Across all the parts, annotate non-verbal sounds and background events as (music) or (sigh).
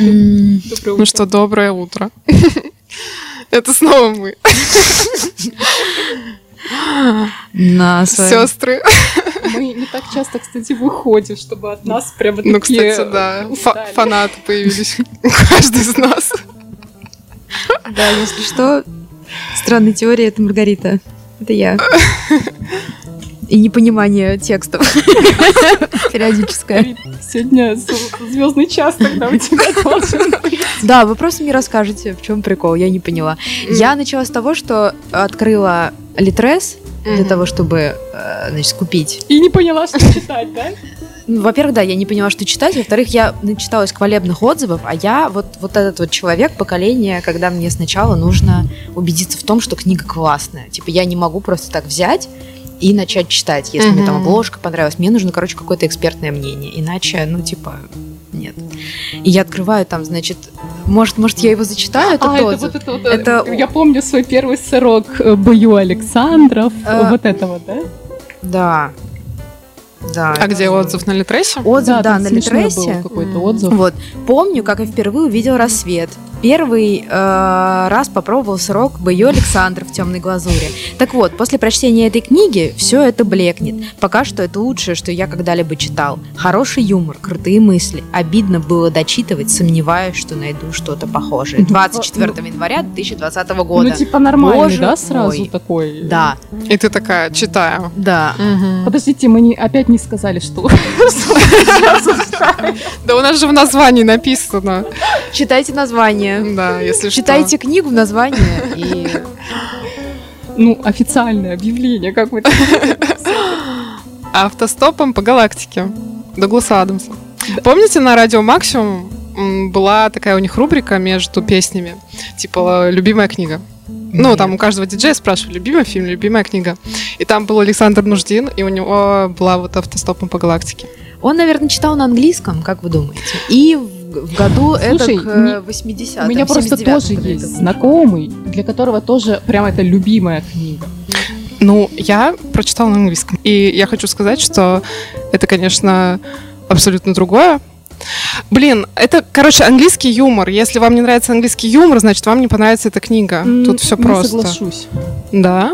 Ну что, доброе утро. (laughs) Это снова мы, На своем- сестры. Мы не так часто, кстати, выходим, чтобы от нас прямо Ну, такие кстати, да, фа- устали. фанаты появились (laughs) у каждой из нас. Да, если что, странная теория это Маргарита. Это я. (laughs) И непонимание текстов. (laughs) Периодическое. Сегодня звездный час тогда у тебя должен. Да, вы просто мне расскажете, в чем прикол, я не поняла. Я начала с того, что открыла Литрес для того, чтобы, э, значит, купить. И не поняла, что читать, да? Ну, Во-первых, да, я не поняла, что читать. Во-вторых, я начиталась хвалебных отзывов, а я вот, вот этот вот человек поколения, когда мне сначала нужно убедиться в том, что книга классная. Типа, я не могу просто так взять и начать читать, если мне там обложка понравилась. Мне нужно, короче, какое-то экспертное мнение. Иначе, ну, типа, нет. И я открываю там, значит, может, может, я его зачитаю, этот А, это отзыв? вот это вот. Это- Я помню свой первый сырок э, Бою Александров. Э, Вот это вот, да? Да. Да. А где отзыв на Литресе? Отзыв, да, там на Литресе. был какой-то отзыв. Вот. Помню, как я впервые увидел рассвет. Первый э, раз попробовал сырок Бою Александр в темной глазури. Так вот, после прочтения этой книги все это блекнет. Пока что это лучшее, что я когда-либо читал. Хороший юмор, крутые мысли. Обидно было дочитывать, сомневаюсь, что найду что-то похожее. 24 января 2020 года. Ну, типа нормальный, Боже да, сразу мой. такой? Да, И ты такая, читаю. да. Мгм. Подождите, мы не, опять не сказали, что... (laughs) Да у нас же в названии написано. Читайте название. Да, если что. Читайте книгу в названии и Ну, официальное объявление, как мы... Автостопом по галактике. Дугласа Адамса. Помните, на радио Максимум была такая у них рубрика между песнями, типа «Любимая книга». Ну, там у каждого диджея спрашивали, любимый фильм, любимая книга. И там был Александр Нуждин, и у него была вот «Автостопом по галактике». Он, наверное, читал на английском, как вы думаете? И в, году Слушай, это не- 80 У меня просто тоже есть знакомый, для которого тоже прям это любимая книга. Ну, я прочитала на английском. И я хочу сказать, что это, конечно, абсолютно другое. Блин, это, короче, английский юмор. Если вам не нравится английский юмор, значит, вам не понравится эта книга. Тут все просто. соглашусь. Да.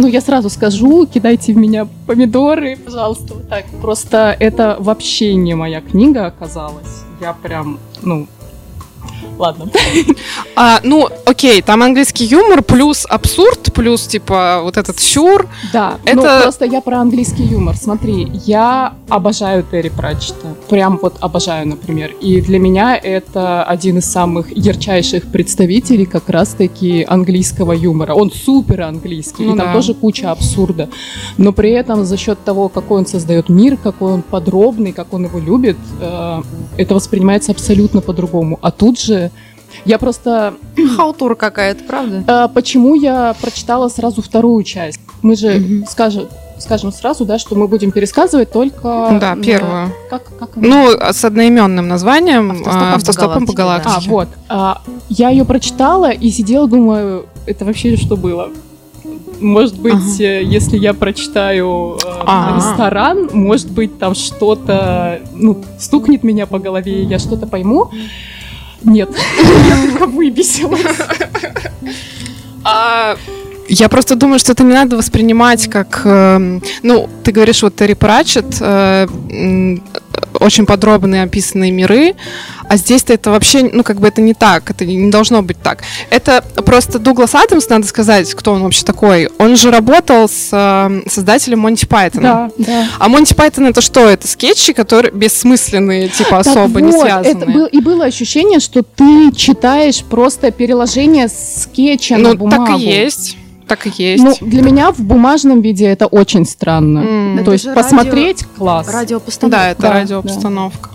Ну, я сразу скажу, кидайте в меня помидоры, пожалуйста, вот так. Просто это вообще не моя книга оказалась. Я прям, ну, ладно. А, ну, окей, там английский юмор плюс абсурд, плюс, типа, вот этот сюр. Да, Это- ну просто я про английский юмор. Смотри, я обожаю Терри Пратчета. Прям вот обожаю, например. И для меня это один из самых ярчайших представителей как раз-таки английского юмора. Он супер английский, Ну и там да. тоже куча абсурда. Но при этом за счет того, какой он создает мир, какой он подробный, как он его любит, э, это воспринимается абсолютно по-другому. А тут же я просто (clears throat) Халтура какая-то, правда? а почему я прочитала сразу вторую часть? Мы же Мгм. скажем, скажем сразу, да, что мы будем пересказывать только... да, на- первую. Как, как она? Ну, с одноименным названием Автостопом а, по «Автостопом по галактике», галактике». А, вот. А, я ее прочитала и сидела, думаю, это вообще что было? Может быть, Ага. э, если я прочитаю э, А. ресторан, может быть, там что-то, ну, стукнет меня по голове, и я что-то пойму. Нет, (laughs) я только выбесилась. А, Я просто думаю, что это не надо воспринимать как... эм, ну, ты говоришь, вот Терри Пратчет, э, очень подробные описанные миры, а здесь-то это вообще, ну, как бы это не так, это не должно быть так. Это просто Дуглас Адамс, надо сказать, кто он вообще такой. Он же работал с э, создателем Монти Пайтона. Да, да. А Монти Пайтон это что? Это скетчи, которые бессмысленные, типа Так особо не вот, связанные. Это был, и было ощущение, что ты читаешь просто переложение скетча на ну, бумагу. так и есть. Так и есть. Ну, для меня в бумажном виде это очень странно. Это То есть же посмотреть класс. Радиопостановка. Да, это Да, радиопостановка.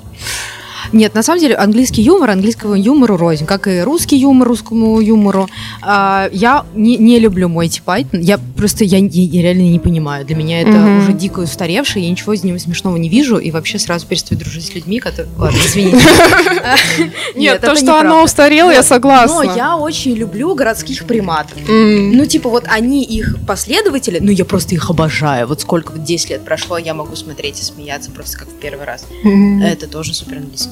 Нет, на самом деле английский юмор, английскому юмору рознь, как и русский юмор русскому юмору. А, я не, не люблю Мойти Пайтон. Я просто я, я- реально не понимаю. Для меня это Мгм. уже дико устаревшее, я ничего из него смешного не вижу и вообще сразу перестаю дружить с людьми, которые. (laughs) Ладно, извините. Нет, то, что оно устарело, я согласна. Но я очень люблю городских приматов. Ну, типа, вот они их последователи, ну, я просто их обожаю. Вот сколько, вот 10 лет прошло, я могу смотреть и смеяться просто как в первый раз. Это тоже супер английский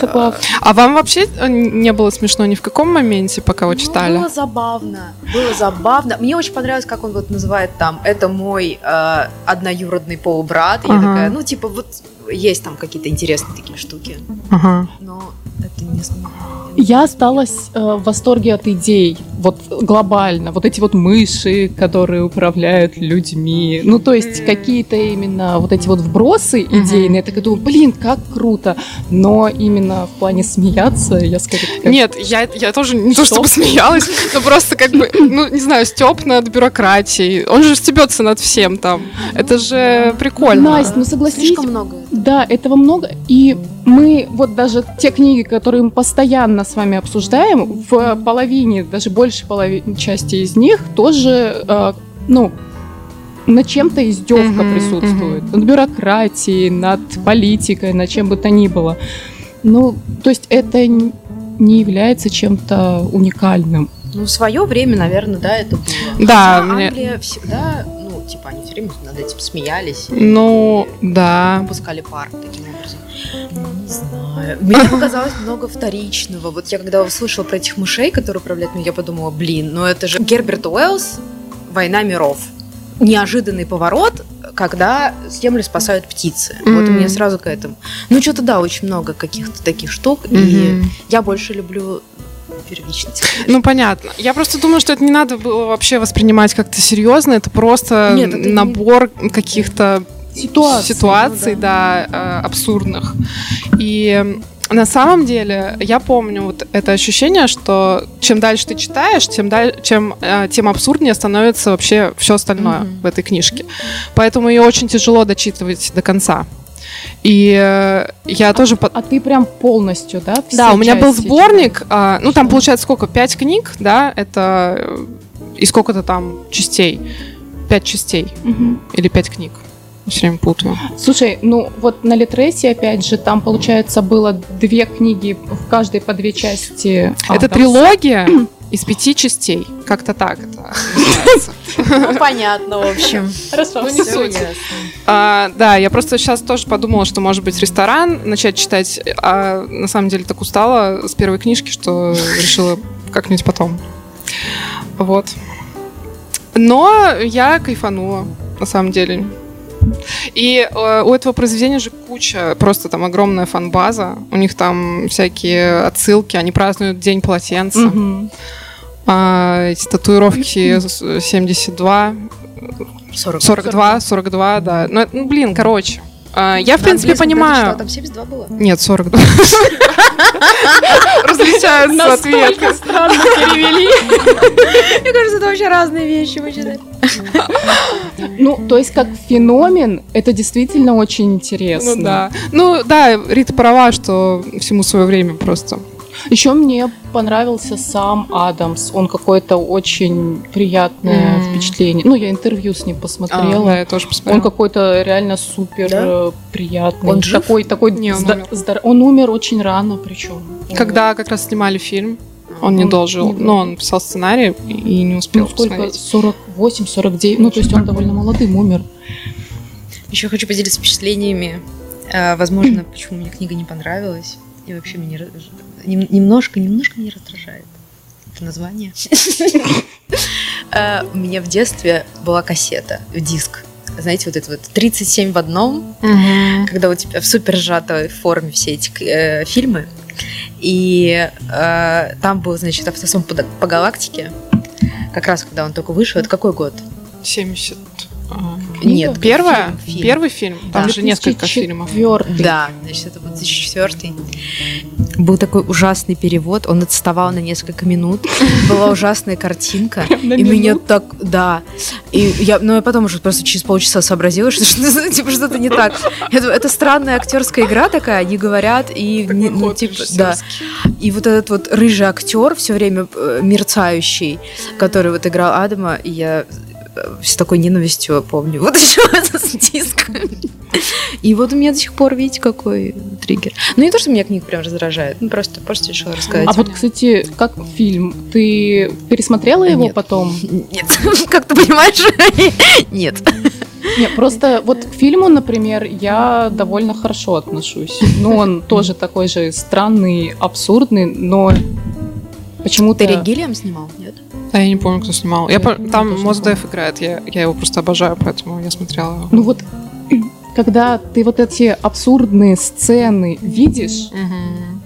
Согласна. А вам вообще э, не было смешно ни в каком моменте, пока вы Ну, читали? было забавно. Было забавно. Мне очень понравилось, как он вот называет там, это мой э, одноюродный полубрат. Я Ага. такая, ну, типа, вот есть там какие-то интересные такие штуки. Ага. Но это не. Я осталась э, в восторге от идей, вот глобально, вот эти вот мыши, которые управляют людьми, ну то есть какие-то именно вот эти вот вбросы идейные, я такая думаю, блин, как круто, но именно в плане смеяться, я скорее такая, Нет, я, я тоже не то Что? чтобы смеялась, но просто как бы, ну, не знаю, степ над бюрократией. Он же стебется над всем там. Это же прикольно. Настя, ну согласись, Слишком много. Да, этого много. И мы, вот даже те книги, которые мы постоянно с вами обсуждаем, в половине, даже больше половины части из них тоже, э, ну, на чем-то издевка Мгм, присутствует. Над бюрократией, над политикой, над чем бы то ни было. Ну, то есть это не является чем-то уникальным. Ну, в свое время, наверное, да, это было. Да, Хотя мне- Англия всегда, типа, они все время над этим смеялись. Ну, и да. выпускали пар таким образом. Не знаю. Мне показалось много вторичного. Вот я когда услышала про этих мышей, которые управляют, ну, я подумала, блин, ну это же Герберт Уэллс «Война миров». Неожиданный поворот, когда Землю спасают птицы. Вот у меня сразу к этому. Ну, что-то да, очень много каких-то таких штук. И Мгм. я больше люблю первичность. Ну, понятно. Я просто думаю, что это не надо было вообще воспринимать как-то серьезно. Это просто Нет, это не- набор каких-то Ситуация. ситуаций, ну да, э, абсурдных. И на самом деле я помню вот это ощущение, что чем дальше ты читаешь, тем, даль- чем, э, тем абсурднее становится вообще все остальное Мгм. в этой книжке. Поэтому ее очень тяжело дочитывать до конца. И э, я тоже... по- А ты прям полностью, да? Да, у меня был сборник, а, ну там получается сколько? Пять книг, да, это э, и сколько-то там частей. Пять частей? Мгм. или пять книг. Все время путаю. Слушай, ну вот на Литресе, опять же, там, получается, было две книги, в каждой по две части. Это Адамс. трилогия (clears throat) из пяти частей. Как-то так это называется. Ну, понятно, в общем. Хорошо, Ну, не суть. А, да, я просто сейчас тоже подумала, что может быть ресторан, начать читать, а на самом деле так устала с первой книжки, что решила как-нибудь потом. Вот. Но я кайфанула, на самом деле. И э, у этого произведения же куча, просто там огромная фан-база. У них там всякие отсылки, они празднуют День полотенца. Мгм. А, эти татуировки (laughs) с- 72, 40. 42, 42, да. Ну, ну, блин, короче. а, Я, в На принципе, понимаю... читала, Там 72 было. Нет, 42. (laughs) Различаются ответы. Настолько странно перевели. (laughs) Мне кажется, это вообще разные вещи мы читали. Ну, то есть, как феномен, это действительно очень интересно. Ну да. Ну да, Рита права, что всему свое время просто. Еще мне понравился сам Адамс. Он какое-то очень приятное М. впечатление. Ну, я интервью с ним посмотрела. Да, я тоже Он посмотрела. какой-то реально супер Да? э, приятный. Он жив? Такой, такой Не, он умер. здор- Он умер очень рано, причем. Когда как раз снимали фильм, он не Он дожил. не Но он писал сценарий и не успел Ну, сколько? посмотреть. 48, 49. Ну, то есть он довольно молодым умер. Еще хочу поделиться впечатлениями. А, Возможно, почему мне книга не понравилась. И вообще нем- немножко, немножко не раздражает это название. А, (laughs) У меня в детстве была кассета, диск. Знаете, вот это вот 37 в одном, когда у тебя в супер сжатой форме все эти э, фильмы. И э, там был, значит, автосон по, по галактике. Как раз когда он только вышел. Это какой год? 70. А, Нет. Первая? фильм, фильм. Первый фильм? Там Да. же несколько фильмов. 2004. Да, значит, это был 2004 Был такой ужасный перевод, он отставал на несколько минут. Была ужасная картинка. И меня так, да. И я, ну, я потом уже просто через полчаса сообразила, что, (laughs) типа, что-то не так. Это, странная актерская игра такая, они говорят, и, не- ну, типа, да. И вот этот вот рыжий актер, все время э, мерцающий, который вот играл Адама, и я с такой ненавистью помню вот (laughs) еще этот диск. И вот у меня до сих пор, видите, какой триггер. Ну, не то, что меня книга прям раздражает, ну, просто, просто решила рассказать. А вот, кстати, как фильм? Ты пересмотрела его Нет. потом? Нет, (laughs) как ты понимаешь? (laughs) Нет. Не, просто вот к фильму, например, я довольно хорошо отношусь. Ну, он тоже такой же странный, абсурдный, но почему-то... Терри Гиллиам снимал, нет? Да, я не помню, кто снимал. Я, Я тоже там. Деф играет, я, я его просто обожаю, поэтому я смотрела его. Ну вот, (clears throat) когда ты вот эти абсурдные сцены видишь, Мгм.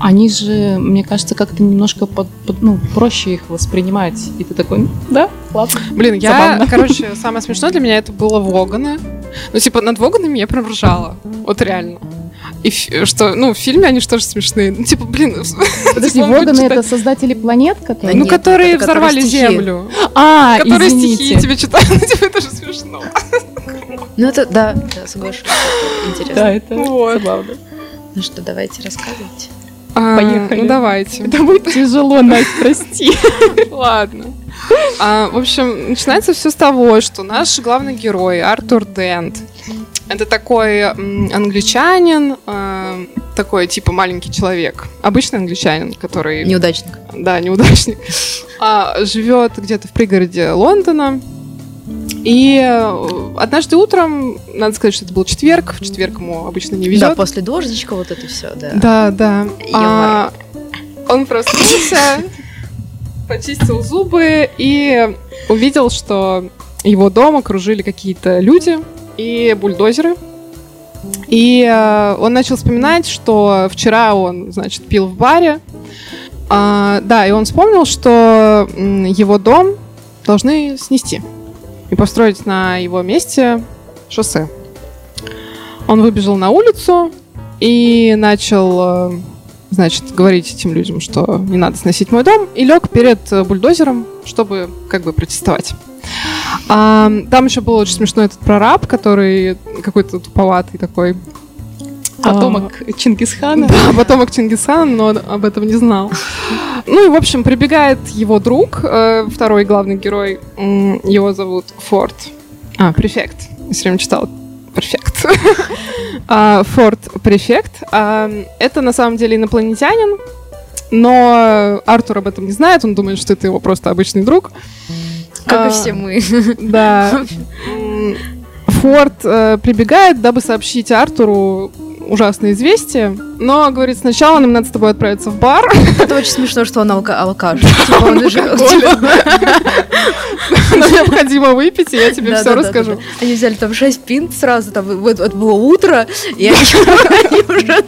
они же, мне кажется, как-то немножко под- под- ну, проще их воспринимать. И ты такой, «Ну, да, ладно. Блин, я, Забавно. короче, (laughs) самое смешное для меня это было Воганы. Ну, типа, над Воганами я прям ржала. Вот реально. И что, ну, в фильме они же тоже смешные. Ну, типа, блин, (laughs) Подожди, Типа, будет Воганы это создатели планет, которые... ну, которые взорвали землю. А, которые извините. стихи тебе читают. (laughs) Ну, типа, это же смешно. Ну это, да, да, соглашусь. Интересно. Да, это забавно. Ну что, давайте рассказывайте. А, Поехали. Ну, давайте. Это будет тяжело, Настя, прости. (laughs) Ладно. А, в общем, начинается все с того, что наш главный герой Артур Дент это такой англичанин, э, такой типа маленький человек, обычный англичанин, который, Неудачник. да, неудачник, а, живет где-то в пригороде Лондона. И э, однажды утром, надо сказать, что это был четверг, в четверг ему обычно не Да, везет. после дождичка вот это все, да. Да, да. А, он проснулся, почистил зубы и увидел, что его дом окружили какие-то люди и бульдозеры. И э, он начал вспоминать, что вчера он, значит, пил в баре. А, да, и он вспомнил, что его дом должны снести и построить на его месте шоссе. Он выбежал на улицу и начал, э, значит, говорить этим людям, что не надо сносить мой дом, и лег перед бульдозером, чтобы как бы протестовать. А, там еще был очень смешной этот прораб, который какой-то туповатый такой. Потомок Чингисхана. Да, потомок Чингисхана, но он об этом не знал. Ну и, в общем, прибегает его друг, э, второй главный герой, его зовут Форд. А, префект. Я все время читала префект. (laughs) А, Форд префект. А, Это на самом деле инопланетянин, но Артур об этом не знает, он думает, что это его просто обычный друг. Как А, и все мы. (laughs) Да. Форд э, прибегает, дабы сообщить Артуру ужасное известие, но говорит, сначала нам надо с тобой отправиться в бар. Это очень смешно, что он алка- алкаш. Типа он (laughs) уже... (laughs) (laughs) Нам необходимо выпить, и я тебе все расскажу. да. Они взяли там 6 пинт сразу, там вот это было утро, и (laughs) они уже...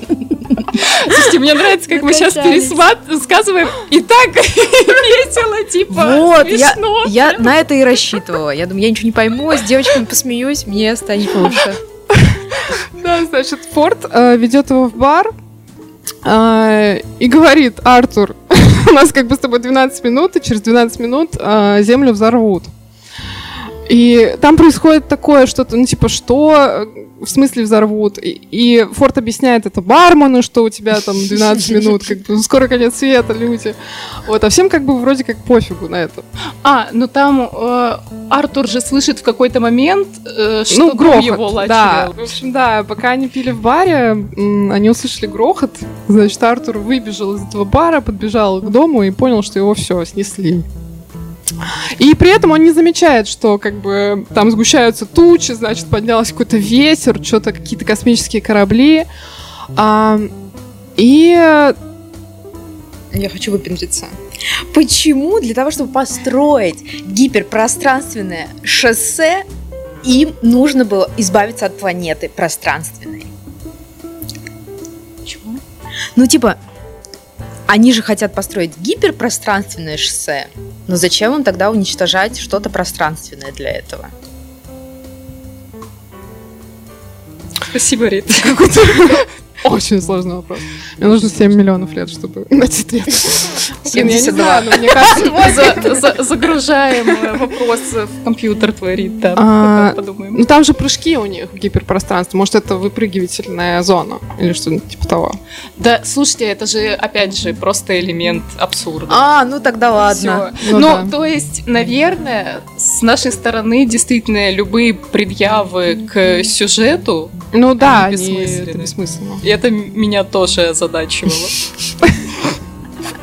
Слушайте, мне нравится, как мы сейчас пересказываем. И так (laughs) весело, типа, Вот, я на это и рассчитывала. Я думаю, я ничего не пойму, с девочками посмеюсь, мне станет лучше. Да, значит, Форд э, ведет его в бар э, и говорит, Артур, (laughs) у нас как бы с тобой 12 минут, и через 12 минут э, землю взорвут. И там происходит такое что-то, ну типа, что? Э, В смысле взорвут? И, и Форд объясняет это бармену, что у тебя там 12 минут, как бы скоро конец света, люди. Вот, а всем как бы вроде как пофигу на это. А, ну там э, Артур же слышит в какой-то момент, э, что ну, грохот, его да. лачил. В общем, да, пока они пили в баре, они услышали грохот. Значит, Артур выбежал из этого бара, подбежал к дому и понял, что его все снесли. И при этом он не замечает, что как бы там сгущаются тучи, значит, поднялся какой-то ветер, что-то какие-то космические корабли. А, и Я хочу выпендриться. Почему для того, чтобы построить гиперпространственное шоссе, им нужно было избавиться от планеты пространственной? Чего? Ну, типа, они же хотят построить гиперпространственное шоссе, но зачем им тогда уничтожать что-то пространственное для этого? Спасибо, Рит. Очень сложный вопрос. Мне нужно 7 миллионов лет, чтобы (laughs) найти ответ. Блин, я не 72. знаю, но мне кажется, (laughs) За- (laughs) за- Загружаем вопрос в компьютер твой, Рит, да. А, подумаем. Ну там же прыжки у них в гиперпространстве. Может, это выпрыгивательная зона или что-нибудь типа того. Да, слушайте, это же, опять же, просто элемент абсурда. А, ну тогда ладно. Ну Ну, то есть, наверное, с нашей стороны действительно любые предъявы к сюжету, Ну да, это бессмысленно. Это меня тоже озадачивало.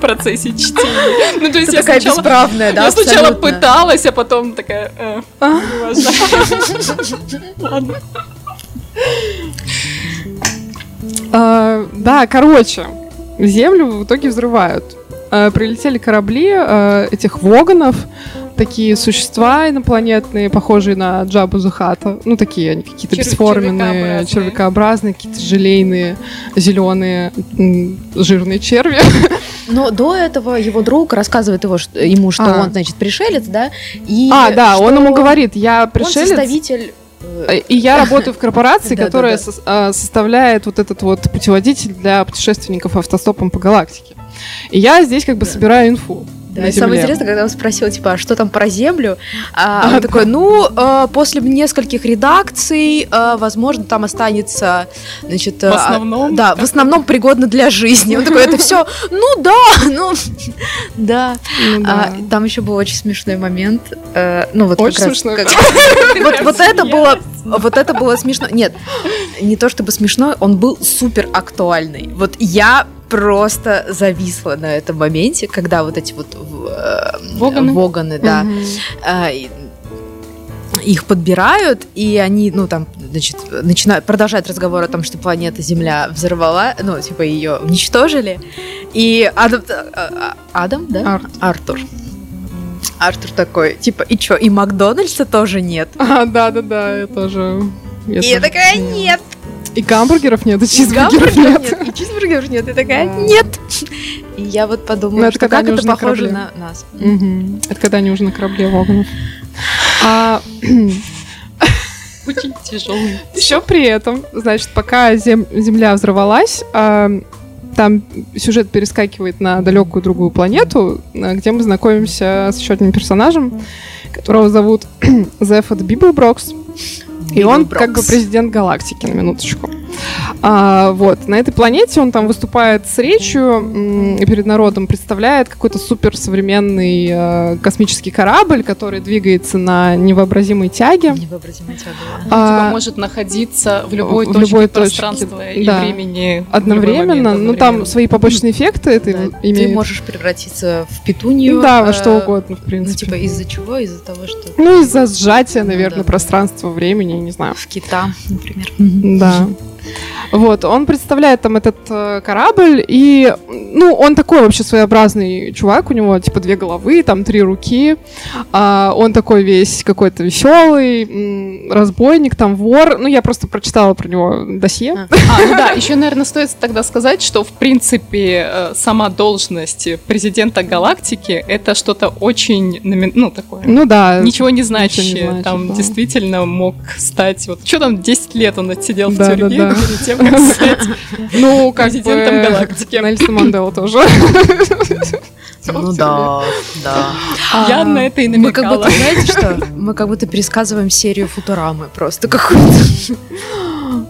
процессе чтения. Ну, то есть Ты я такая сначала... бесправная, да, Я сначала пыталась, а потом такая... э. Ладно. А, да, короче, Землю в итоге взрывают. А, прилетели корабли а, этих воганов, такие существа инопланетные, похожие на Джабу Захата. Ну, такие они какие-то Черв- бесформенные, червякообразные. червякообразные, какие-то желейные, зеленые, жирные черви. Но до этого его друг рассказывает его, что, ему, что А. он, значит, пришелец, да? И А, да, он ему говорит, я Он пришелец, составитель... э, э, и я работаю в корпорации, (laughs) которая а, составляет вот этот вот путеводитель для путешественников автостопом по галактике. И я здесь как бы собираю инфу. Да, и самое интересное, когда он спросил, типа, а что там про Землю? А он такой, ну, э, после нескольких редакций, э, возможно, там останется, значит... э, В основном? Да, в основном пригодно для жизни. Он такой, это все, ну да, ну, (laughs) да. Ну А, там еще был очень смешной момент. э, ну, вот Очень как раз смешной. как- (laughs) вот, вот это было, вот это было смешно. Нет, не то чтобы смешно, он был супер актуальный. Вот я просто зависла на этом моменте, когда вот эти вот э, Воганы? воганы, да, а, и их подбирают, и они, ну, там, значит, начинают, продолжают разговор о том, что планета Земля взорвала, ну, типа, ее уничтожили. И Адам, а, а, Адам, да? Арт. Артур. Артур такой, типа, и чё, и Макдональдса тоже нет? А, да, да, да, я тоже. и я тоже- такая, нет! И гамбургеров нет, и И чизбургеров гамбургеров нет. нет, и чизбургеров нет. И такая, нет! И я вот подумала, Ну, это что когда как это на похоже корабле. на нас. Мгм. Это когда они уже на корабле Воганов. А (laughs) Очень тяжелый. еще при этом, значит, пока зем- Земля взорвалась, а, там сюжет перескакивает на далекую другую планету, где мы знакомимся с еще одним персонажем, которого зовут (clears throat) Зефод Библброкс. И он Библброкс. как бы президент галактики, на минуточку. А, вот, на этой планете он там выступает с речью и перед народом представляет какой-то суперсовременный э, космический корабль, который двигается на невообразимой тяге. Невообразимая тяга. А, Типа может находиться в любой в точке любой точке, пространства и да. времени. Одновременно, момент ну там свои побочные эффекты это Да, имеет. Ты можешь превратиться в петунью. да, во э, что угодно, в Ну, принципе. типа, из-за чего? Из-за того, что Ну, из-за сжатия, Ну, наверное, да. пространства, времени, не знаю. в кита, например. Да. Вот, он представляет там этот э, корабль, и, ну, он такой вообще своеобразный чувак, у него, типа, две головы, там, три руки, а, он такой весь какой-то веселый, разбойник, там, вор, ну, я просто прочитала про него досье. А. А, ну да, еще, наверное, стоит тогда сказать, что, в принципе, э, сама должность президента галактики — это что-то очень, ну, такое, Ну, да. ничего не значащее. ничего не значит, там да. действительно мог стать... Вот, что там, 10 лет он отсидел в Да, да, тюрьме да. перед тем, как стать Ну, как президентом бы, галактики. Нельсон Мандела тоже. Ну да, да. Я на это и Мы как намекала. будто, знаете что? Мы как будто пересказываем серию Футурамы просто какую-то.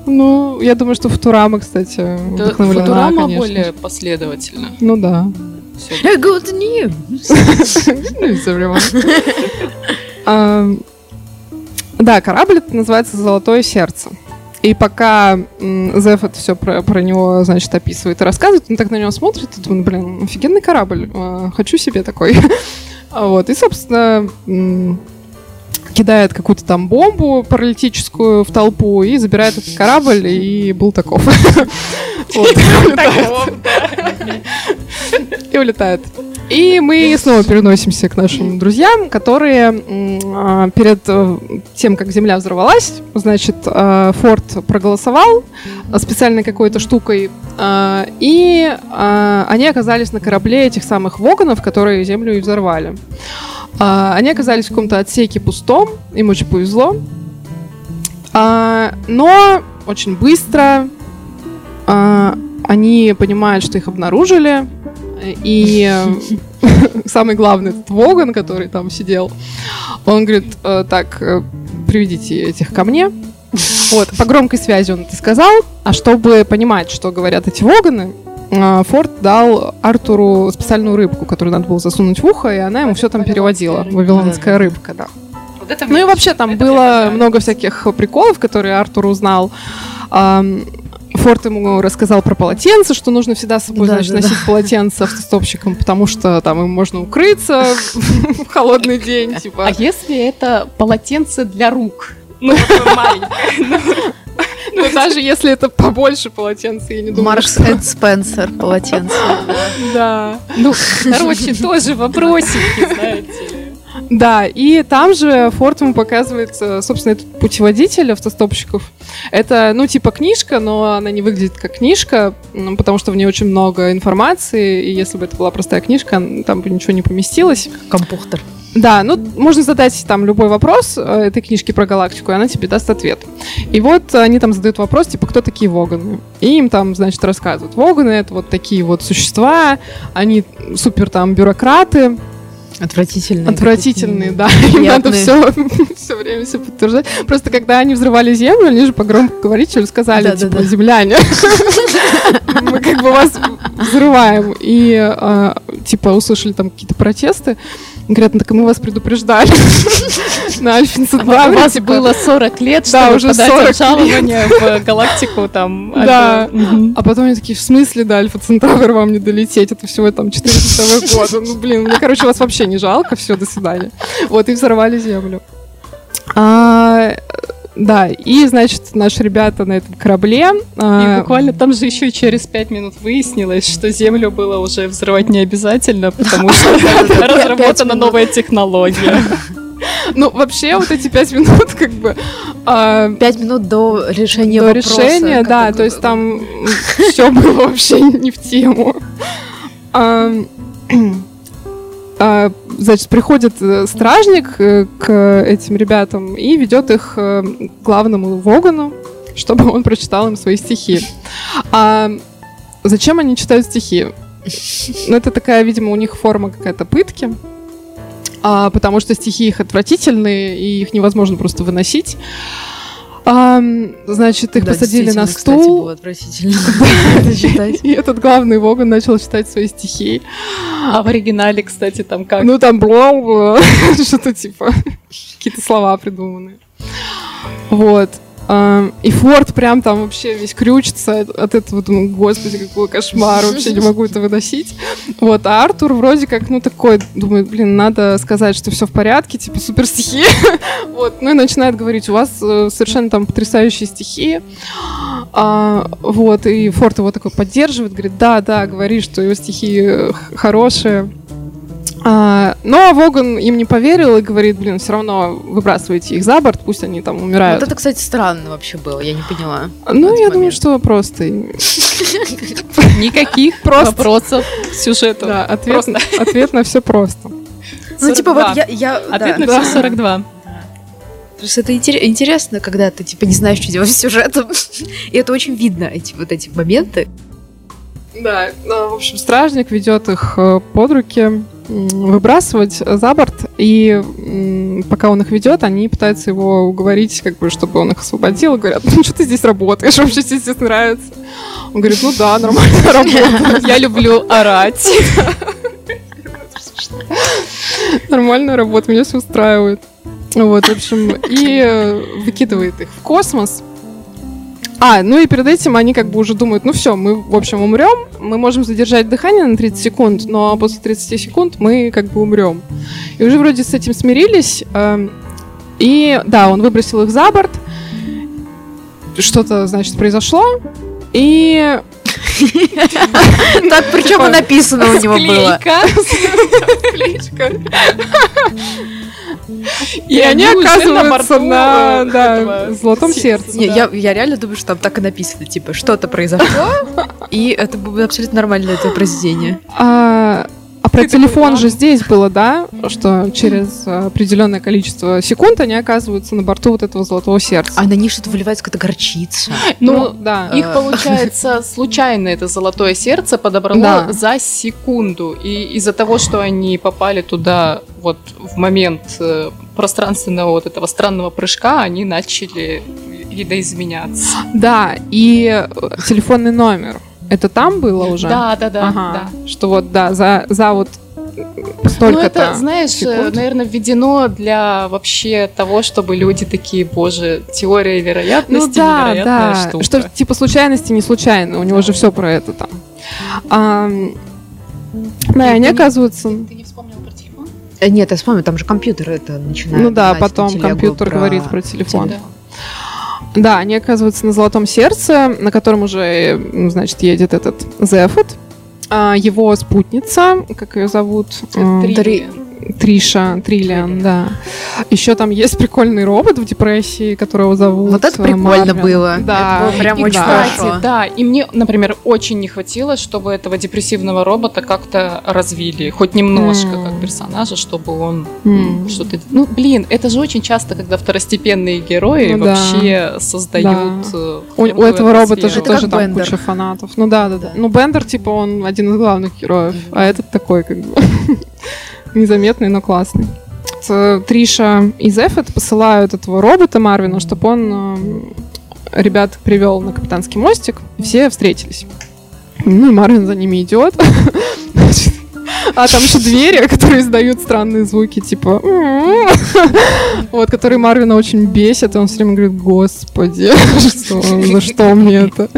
Ну, я думаю, что Футурама, кстати, вдохновлена, Футурама конечно. более последовательно. Ну да. Всё. Э, Good news. Ну, everyone. Да, корабль называется «Золотое сердце». И пока Зеф это все про, про него, значит, описывает и рассказывает, он так на него смотрит и думает, блин, офигенный корабль, а, хочу себе такой. (laughs) Вот, и, собственно, кидает какую-то там бомбу паралитическую в толпу и забирает этот корабль, и был таков. (laughs) И улетает. (laughs) И мы снова переносимся к нашим друзьям, которые а, перед э, тем, как Земля взорвалась, значит, э, Форд проголосовал специальной какой-то штукой, э, и они оказались на корабле этих самых Воганов, которые Землю и взорвали. Они оказались в каком-то отсеке пустом, им очень повезло. Но очень быстро они понимают, что их обнаружили, и (laughs) э, (laughs) самый главный этот Воган, который там сидел, он говорит, «Э, так, э, приведите этих ко мне. Вот, по громкой связи он это сказал, а чтобы понимать, что говорят эти Воганы, Форд дал Артуру специальную рыбку, которую надо было засунуть в ухо, и она ему все там переводила. Вавилонская рыбка, да. Вот это Ну и вообще там это было много всяких приколов, которые Артур узнал. Форд ему рассказал про полотенце, что нужно всегда с собой, Да, значит, да, да. носить полотенце автостопщиком, потому что там им можно укрыться в холодный день, типа. А если это полотенце для рук? Ну, маленькое. Ну, даже если это побольше полотенца, я не думаю, Маркс энд Спенсер полотенце. Да. Ну, короче, тоже вопросики, знаете ли. Да, и там же Форд ему показывает, э, собственно, этот путеводитель автостопщиков. Это, ну, типа книжка, но она не выглядит как книжка, м, потому что в ней очень много информации, и если бы это была простая книжка, там бы ничего не поместилось. Компухтер. Да, ну, можно задать там любой вопрос э, этой книжки про галактику, и она тебе даст ответ. И вот они там задают вопрос, типа, кто такие воганы? И им там, значит, рассказывают. Воганы — это вот такие вот существа, они супер там бюрократы, Отвратительные. Отвратительные, да. (laughs) Им надо все, все (laughs) время все подтверждать. Просто когда они взрывали землю, они же по громкоговорителю сказали, Да-да-да. типа, земляне, (laughs) мы как бы вас взрываем. И, а, типа, услышали там какие-то протесты. Говорят, ну так мы вас предупреждали на Альфа У Инцидент. вас было 40 лет, Да, чтобы уже подать 40 обжалование в галактику там. Да. А потом они такие, в смысле до Альфа Центавр вам не долететь? Это всего там 400 года. Ну, блин, мне, короче, вас вообще не жалко. Все, до свидания. Вот, и взорвали землю. А, да, и, значит, наши ребята на этом корабле... И а, буквально там же еще через пять минут выяснилось, что Землю было уже взрывать не обязательно, потому что (laughs) разработана новая технология. (laughs) Ну, вообще, вот эти пять минут, как бы... а, Пять минут до решения до вопроса. решения, да, то есть там все было вообще не в тему. А, а, Значит, приходит э, стражник э, к этим ребятам и ведет их э, к главному Вогану, чтобы он прочитал им свои стихи. А зачем они читают стихи? Ну, это такая, видимо, у них форма какая-то пытки. А, потому что стихи их отвратительные, и их невозможно просто выносить. Ам, значит, их Да, посадили на действительно, кстати, стул, было (laughs) (laughs) и этот главный Воган начал читать свои стихи. А в оригинале, кстати, там как? Ну, там бла (laughs) что-то типа, какие-то слова придуманные. Вот. Ам, И Форд прям там вообще весь крючится от- этого. Думаю, господи, какой кошмар, вообще не могу это выносить. Вот, а Артур вроде как, ну, такой, думает, блин, надо сказать, что все в порядке, типа, супер стихи. (laughs) Вот, ну и начинает говорить, у вас э, совершенно там потрясающие стихи. А, вот, и Форд его такой поддерживает, говорит, да, да, говори, что его стихи э, хорошие. А, но Воган им не поверил и говорит, блин, все равно выбрасывайте их за борт, пусть они там умирают. Вот это, кстати, странно вообще было, я не поняла. ну, я думаю, момент. что просто... (laughs) Никаких Просто. вопросов сюжету. Да, ответ, на все просто. Ну, типа, вот 42. я... Ответ на все 42. Просто это интер- интересно, когда ты, типа, не знаешь, что делать с сюжетом. И это очень видно, эти вот эти моменты. Да, ну, в общем, стражник ведет их э, под руки выбрасывать за борт, и пока он их ведет, они пытаются его уговорить, как бы, чтобы он их освободил, говорят, ну что ты здесь работаешь, вообще тебе здесь нравится. Он говорит, ну да, нормально (laughs) работаю, Я люблю орать. нормальная работа, меня все устраивает. Вот, в общем, и э, выкидывает их в космос. А, ну и перед этим они как бы уже думают, ну все, мы, в общем, умрем, мы можем задержать дыхание на 30 секунд, но после 30 секунд мы как бы умрем. И уже вроде с этим смирились, эм, и да, он выбросил их за борт, что-то, значит, произошло, и (laughs) Так, причем и написано у него было. (laughs) И они оказываются борту, на э, да, золотом сердце. Не, Да. я, я реально думаю, что там так и написано, типа, что-то произошло, (laughs) и это было абсолютно нормальное это произведение. А про телефон же здесь было, да, что через определенное количество секунд они оказываются на борту вот этого золотого сердца. А на них что-то выливается какая-то горчица. Ну, да. Их, получается, случайно это золотое сердце подобрало Да. за секунду. И из-за того, что они попали туда вот в момент э, пространственного вот этого странного прыжка, они начали видоизменяться. Да, и телефонный номер. Это там было уже? Да, да, да, Ага. да. Что вот, да, за, за вот Ну, столько-то. это, знаешь, секунд. наверное, введено для вообще того, чтобы люди такие, боже, теория вероятности, Ну да, невероятная да. штука. Что типа случайности не случайны. У него же все про это там. Ам, Да, они оказываются. Ты не вспомнил про телефон? Э, Нет, я вспомню, там же компьютер это начинает. Ну да, потом компьютер говорит про телефон. Да. Да, они оказываются на Золотом сердце, на котором уже, э, значит, едет этот Зефот. А Его спутница, как ее зовут? М, Три. Триша, Триллиан, да. Еще там есть прикольный робот в депрессии, которого зовут Вот это э, прикольно Марвин. было. Да. Это было прям И, очень да. кстати, хорошо. да, и мне, например, очень не хватило, чтобы этого депрессивного робота как-то развили, хоть немножко М. как персонажа, чтобы он М. что-то... Ну, блин, это же очень часто, когда второстепенные герои Ну да. вообще создают... э, У, у некую этого робота же. Это тоже там Бендер. куча фанатов. Ну да, да, да. Да. Ну Бендер, типа, он один из главных героев, а этот такой, как бы, (laughs) незаметный, но классный. Триша и Зефет посылают этого робота Марвина, чтобы он эм, ребят привел на капитанский мостик, все встретились. Ну и Марвин за ними идет. (laughs) А там еще двери, (laughs) которые издают странные звуки, типа... (laughs) Вот, которые Марвина очень бесят, и он все время говорит, господи, за что мне это?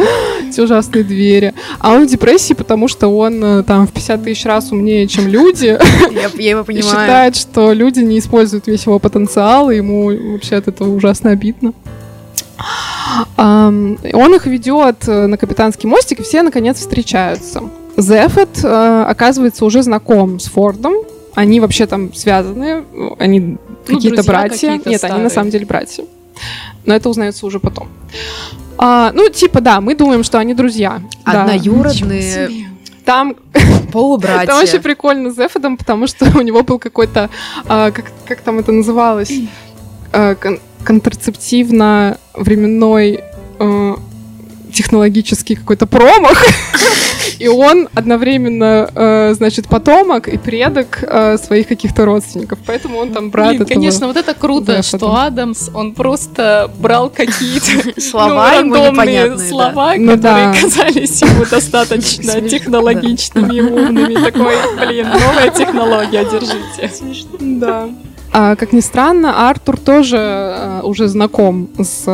Эти ужасные двери. А он в депрессии, потому что он э, там в 50 тысяч раз умнее, чем люди, (laughs) Я, я его и понимаю. считает, что люди не используют весь его потенциал, и ему вообще от этого ужасно обидно. И Он их ведет э, на капитанский мостик, и все наконец встречаются. Зефет э, оказывается уже знаком с Фордом. Они вообще там связаны, они какие-то друзья братья. какие-то Нет, они на старые. самом деле братья. Но это узнается уже потом. А, ну, типа, да, мы думаем, что они друзья. Да. Одноюродные Там (laughs) полубратья. там вообще прикольно с Зефодом, потому что у него был какой-то, а, как, как там это называлось, А, кон- контрацептивно-временной а, технологический какой-то промах. (laughs) И он одновременно, э, значит, потомок и предок э, своих каких-то родственников. Поэтому он там брат Блин, этого. конечно, вот это круто, Зефода. что Адамс, он просто брал какие-то (laughs) Слова ну, рандомные непонятные. да. слова, Ну которые да. казались ему достаточно Смешно, технологичными и умными. Такой, блин, новая технология, держите. Да. А, как ни странно, Артур тоже э, уже знаком с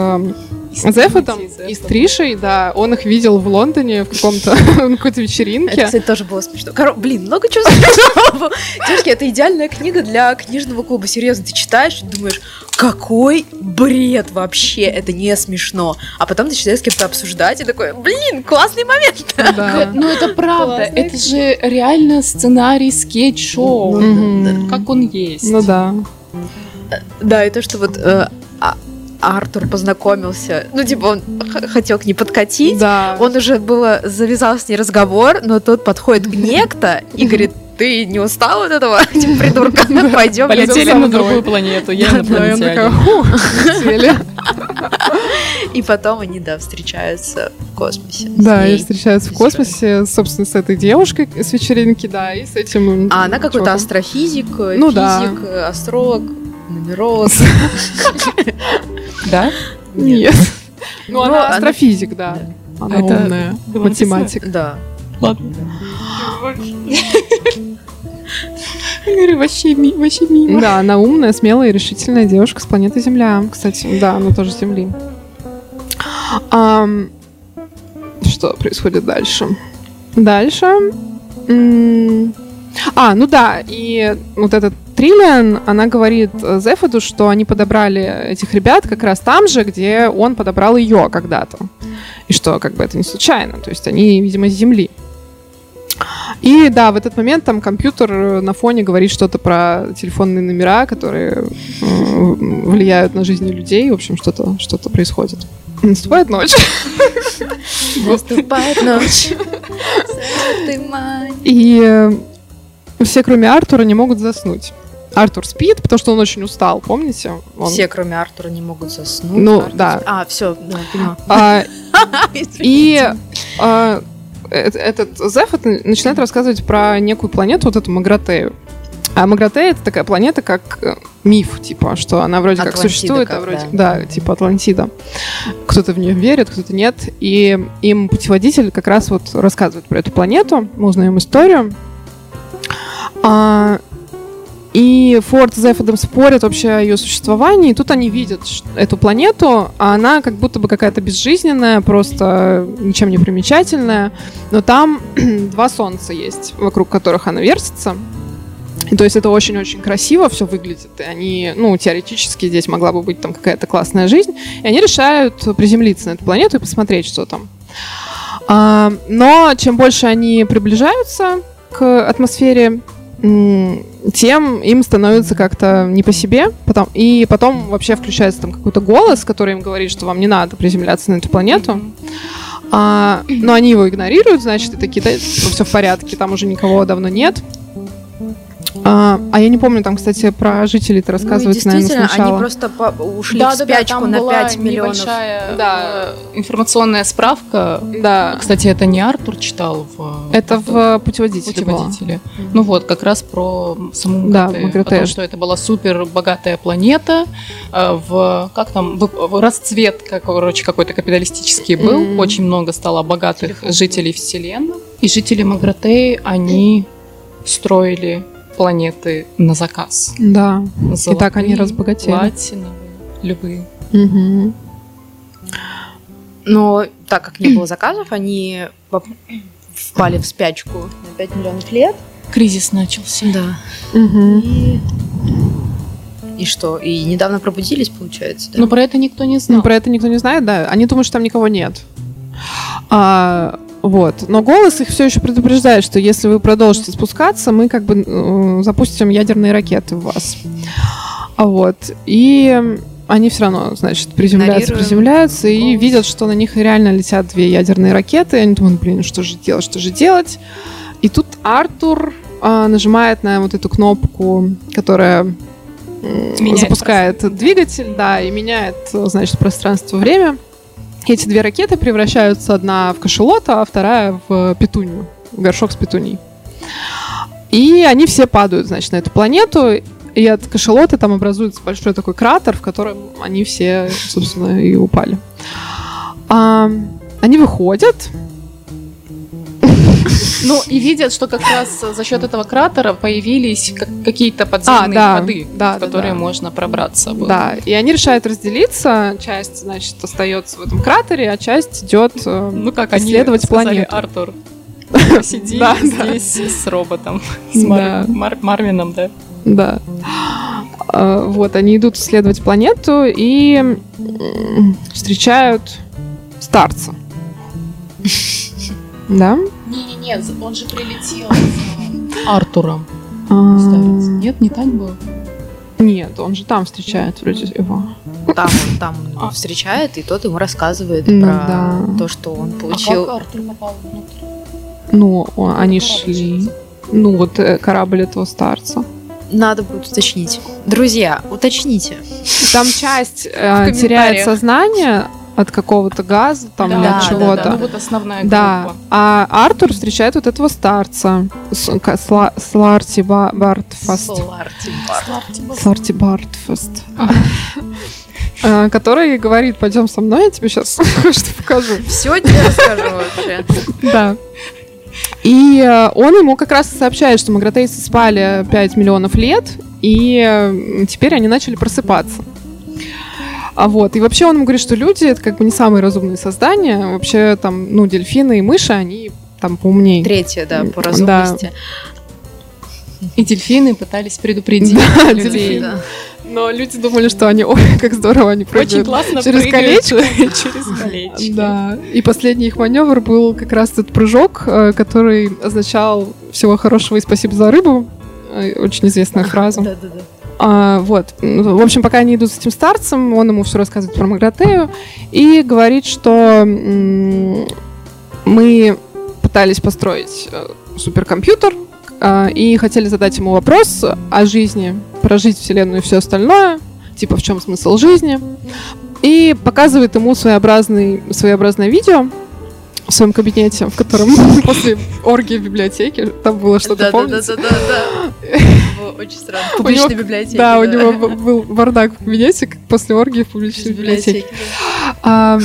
э, Зефотом и с Тришей, да. Он их видел в Лондоне в каком-то (laughs) какой-то Это, вечеринке. кстати, тоже было смешно. Коро- Блин, много чего смешного. Девушки, это идеальная книга для книжного клуба. Серьезно, ты читаешь и думаешь, какой бред вообще, это не смешно. А потом ты начинаешь с кем-то обсуждать и такой, блин, классный момент. Да. Ну это правда, Классная это же реально сценарий скетч-шоу, Мгм. как он есть. Ну да. Да, и то, что вот э, а- Артур познакомился, ну, типа, он хотел к ней подкатить, Да. он уже было завязал с ней разговор, но тут подходит к некто и говорит, ты не устал от этого, (laughs) типа, придурка? Пойдем, Полетели на другую планету, я инопланетянин. «Фу, полетели». (laughs) И потом они, да, встречаются в космосе. Да, и встречаются в космосе, собственно, с этой девушкой с вечеринки, да, и с этим... А она какой-то астрофизик, Ну физик, э, астролог, нумеролог. (laughs) Да? Нет. Ну, Ну, она астрофизик, да. Она умная, математик. Да. Ладно. Я говорю, вообще, ми- вообще мимо. Да, она умная, смелая и решительная девушка с планеты Земля. Кстати, да, она тоже с Земли. Ам, что происходит дальше? Дальше. м, А, ну да, и вот этот Триллиан, она говорит э, Зефоду, что они подобрали этих ребят как раз там же, где он подобрал ее когда-то. И что, как бы это не случайно. То есть они, видимо, с Земли. И да, в этот момент там компьютер э, на фоне говорит что-то про телефонные номера, которые э, влияют на жизни людей. В общем, что-то что происходит. Наступает ночь. (laughs) Наступает ночь. И все, кроме Артура, не могут заснуть. Артур спит, потому что он очень устал, помните? Он- Все, кроме Артура, не могут заснуть. Ну, Артур- да. А, все, да, поняла. А. (laughs) И а, этот Зефот начинает рассказывать про некую планету, вот эту Магратею. А Магратея это такая планета, как э, миф, типа, что она вроде как Атлантида существует, а как, вроде да. да, типа Атлантида. Кто-то в нее верит, кто-то нет. И им путеводитель как раз вот рассказывает про эту планету. Мы узнаем историю. А, и Форд с Зефодом спорят вообще о ее существовании. И тут они видят эту планету, а она как будто бы какая-то безжизненная, просто ничем не примечательная. Но там (clears throat) два солнца есть, вокруг которых она вертится. И то есть это очень-очень красиво все выглядит. И они, ну, теоретически здесь могла бы быть там какая-то классная жизнь. И они решают приземлиться на эту планету и посмотреть, что там. А, но чем больше они приближаются к атмосфере, тем им становится как-то не по себе. Потом, и потом вообще включается там какой-то голос, который им говорит, что вам не надо приземляться на эту планету. А, но они его игнорируют, значит, и такие, да, все в порядке, там уже никого давно нет. А, а я не помню, там, кстати, про жителей это Ну и рассказывается, наверное, действительно, сначала. они просто по- ушли в Да-да-да, спячку там на была 5 миллионов. небольшая Да. э, информационная справка. Да, Кстати, это не Артур читал в это в путеводителе было. путеводителе. Ну вот, как раз про саму Да, Магратею. Магратею. О том, что это была супер богатая планета э, в как там в, в расцвет, как, короче, какой-то капиталистический был. Мгм. Очень много стало богатых жителей вселенной. И жители Магратеи, они строили планеты на заказ. Да. Золотые, так они разбогатели. Платиновые, любые. Мгм. Но так как не было заказов, они впали в спячку на 5 миллионов лет. Кризис начался. Да. Мгм. И... И что? И недавно пробудились, получается, да? Но про это никто не знал. Ну, про это никто не знает, да. Они думают, что там никого нет. А, вот. Но голос их все еще предупреждает, что если вы продолжите спускаться, мы как бы э, запустим ядерные ракеты в вас. А вот. И они все равно, значит, приземляются, приземляются и голос. видят, что на них реально летят две ядерные ракеты. И они думают, блин, ну что же делать, что же делать? И тут Артур а, нажимает на вот эту кнопку, которая Меняет запускает пространство. двигатель, да, и меняет, значит, пространство-время. Эти две ракеты превращаются одна в кашелот, а вторая в петунью, в горшок с петуней. И они все падают, значит, на эту планету, и от кашелота там образуется большой такой кратер, в котором они все, собственно, и упали. А, они выходят, Ну и видят, что как раз за счет этого кратера появились как- какие-то подземные А, да, ходы, да, в да, которые да. можно пробраться. было. Да, и они решают разделиться. Часть, значит, остается в этом кратере, а часть идет э, Ну как они исследовать сказали, планету. Артур, (laughs) сиди Да, да. здесь с роботом, (laughs) с Да. Мар- Мар- Марвином, да. Да. А, Вот, они идут исследовать планету и встречают старца. Да? Не-не-не, он же прилетел Артуром. А, Нет, не так было? Нет, он же там встречает вроде его. Там он, там он А. встречает, и тот ему рассказывает Ну про да. то, что он А получил. как Артур попал внутрь? Ну, о, они Корабль шли. через- Ну, вот э, корабль этого старца. Надо будет уточнить. Друзья, уточните. Там часть э, теряет сознание от какого-то газа, там, Да, или да, от да, чего-то. да. Ну вот основная Да, группа. а Артур встречает вот этого старца, Сла- Сларти Ба- Бартфаст. Сларти Бар. Сларти Бартфаст. (laughs) Который говорит, пойдем со мной, я тебе сейчас что покажу. Все тебе расскажу вообще. (laughs) Да. И э, он ему как раз и сообщает, что магратейцы спали 5 миллионов лет, и э, теперь они начали просыпаться. А вот, и вообще он ему говорит, что люди это как бы не самые разумные создания. Вообще там, ну, дельфины и мыши, они там поумнее. Третье, да, по Да. разумности. И дельфины пытались предупредить Да, людей. дельфины. Да. Но люди думали, что они, ой, как здорово они Очень прыгают. классно через прыгают колечко. (laughs) через колечко. Да. И последний их маневр был как раз этот прыжок, э, который означал всего хорошего и спасибо за рыбу. Э, Очень известная фраза. Да, да, да. А, вот. В общем, пока они идут с этим старцем, он ему все рассказывает про Магратею и говорит, что мы пытались построить э, суперкомпьютер э, и хотели задать ему вопрос о жизни, прожить Вселенную и все остальное, типа в чем смысл жизни. И показывает ему своеобразный, своеобразное видео в своем кабинете, в котором (laughs) после оргии в библиотеке там было что-то, да, да, да, да, да, Очень странно. В публичной библиотеке. Да, у него был бардак в кабинете, после оргии в публичной библиотеке. А,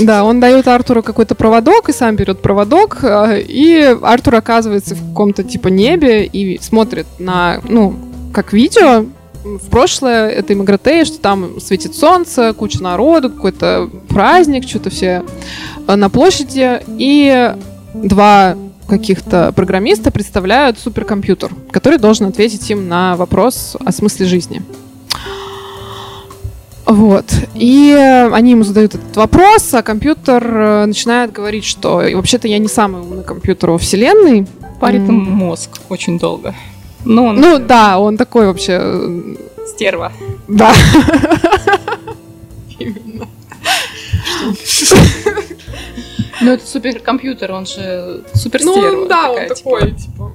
да, он дает Артуру какой-то проводок и сам берет проводок, а, и Артур оказывается в каком-то типа небе и смотрит на, ну, как видео в прошлое этой Магратеи, что там светит солнце, куча народу, какой-то праздник, что-то все на площади, и два каких-то программиста представляют суперкомпьютер, который должен ответить им на вопрос о смысле жизни. Вот. И они ему задают этот вопрос, а компьютер э, начинает говорить, что вообще-то я не самый умный компьютер во Вселенной. Парит им мозг очень долго. Ну, он... ну да, он такой вообще... Э, Стерва. Да. Именно. (laughs) Ну, это суперкомпьютер, он же суперстерва. Ну, да, он такой, типа...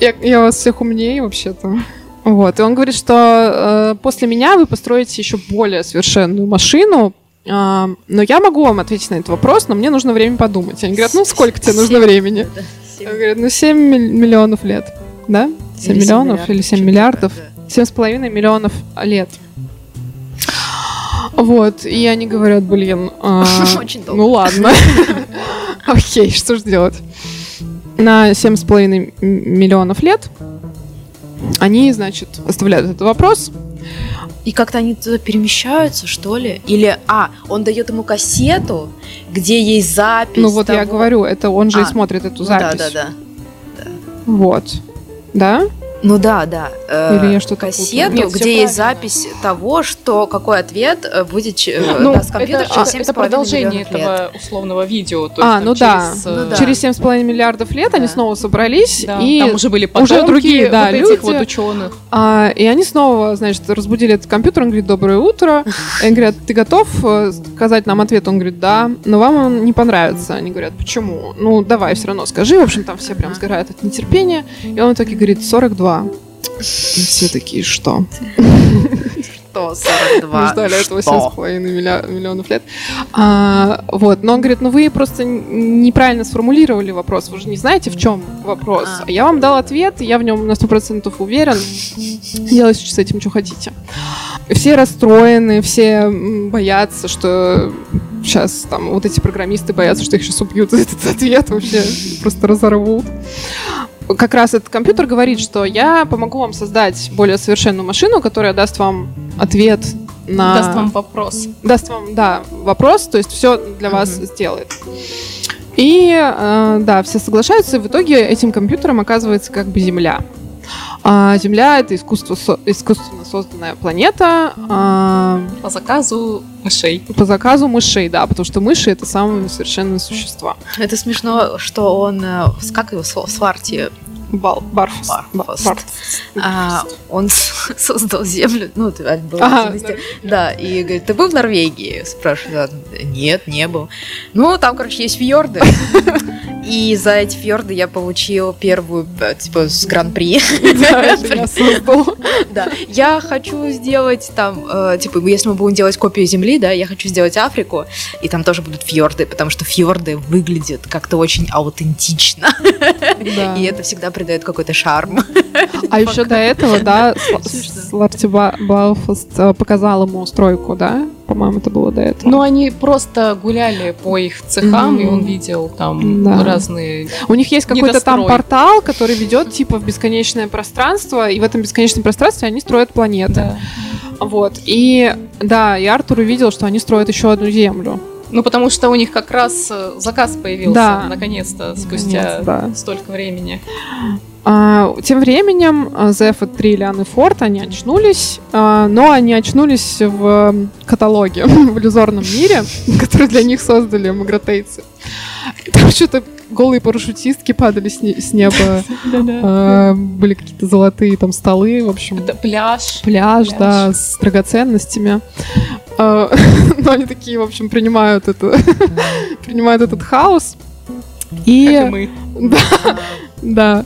Я, я вас всех умнее вообще-то. Вот, и он говорит, что э, после меня вы построите еще более совершенную машину, э, но я могу вам ответить на этот вопрос, но мне нужно время подумать. Они говорят, ну сколько тебе нужно времени? Он говорит, ну 7 миллионов лет, да? 7 или миллионов 7 или 7 миллиардов? Семь с половиной миллионов лет. Вот, и они говорят, блин, (laughs) э, ну ладно. (laughs) Окей, что же делать? На семь с половиной миллионов лет они, значит, оставляют этот вопрос. И как-то они туда перемещаются, что ли? Или, а, он дает ему кассету, где есть запись. Ну вот того... я говорю, это он же а, и смотрит эту запись. Ну, да, да, да. Вот. Да? Ну да, да. Э, Или я что-то кассету, Нет, где есть запись того, что какой ответ э, будет э, ну, даст компьютер это, через 7,5 Это продолжение этого условного видео. То а, ну да. Через, ну, да. Через 7,5 миллиардов лет да. они снова собрались. Да. И Там уже были потомки уже другие да, вот люди, этих вот ученых. А, и они снова, значит, разбудили этот компьютер, он говорит, доброе утро. И они говорят, ты готов сказать нам ответ? Он говорит, да, но вам он не понравится. Они говорят, почему? Ну, давай все равно скажи. В общем, там все прям сгорают от нетерпения. И он в итоге говорит, 42 42. И все такие, что? Что (laughs) 42? Мы ждали этого 7,5 миллионов лет. А, вот, но он говорит, ну вы просто неправильно сформулировали вопрос, вы же не знаете, в чем вопрос. А. Я вам дал ответ, я в нем на 100% уверен. Делайте с этим, что хотите. Все расстроены, все боятся, что сейчас там вот эти программисты боятся, что их сейчас убьют за этот ответ, вообще просто разорвут как раз этот компьютер говорит, что я помогу вам создать более совершенную машину, которая даст вам ответ на... Даст вам вопрос. Даст вам, да, вопрос, то есть все для mm-hmm. вас сделает. И, э, да, все соглашаются, и в итоге этим компьютером оказывается как бы Земля. А Земля — это искусство, искусственно созданная планета. А, по заказу мышей. По заказу мышей, да, потому что мыши — это самые совершенные существа. Это смешно, что он, э, как его, Сварти Бал, Барфус. Барфус. Барфус. А, он создал землю, ну, ты был ага, да. да, и говорит, ты был в Норвегии? Спрашивает, нет, не был. Ну, там, короче, есть фьорды. (laughs) И за эти фьорды я получил первую, э, типа, с гран-при. (laughs) (laughs) Да, я хочу сделать там, э, типа, если мы будем делать копию Земли, да, я хочу сделать Африку, и там тоже будут фьорды, потому что фьорды выглядят как-то очень аутентично. И это всегда придает какой-то шарм. А еще до этого, да, (laughs) Сларти Балфаст э, показал ему стройку, да? По-моему, это было до этого. Ну, они просто гуляли по их цехам, и он видел там разные У них есть какой-то там портал, который ведет, типа, в бесконечное пространство, и в этом бесконечном пространстве они строят планеты. Вот. И да, и Артур увидел, что они строят еще одну землю. Ну, потому что у них как раз э, заказ появился, да. наконец-то, спустя Наконец, да. столько времени. А, тем временем э, Зеф, Триллиан и Форд, они очнулись, а, но они очнулись в каталоге, (laughs) в иллюзорном мире, (laughs) который для них создали магратейцы. Там что-то голые парашютистки падали с, не, с неба, (laughs) а, были какие-то золотые там столы, в общем. Пляж. Пляж, да, с драгоценностями. А, но они такие, в общем, принимают это, принимают этот хаос. И... Как и мы. Да, да.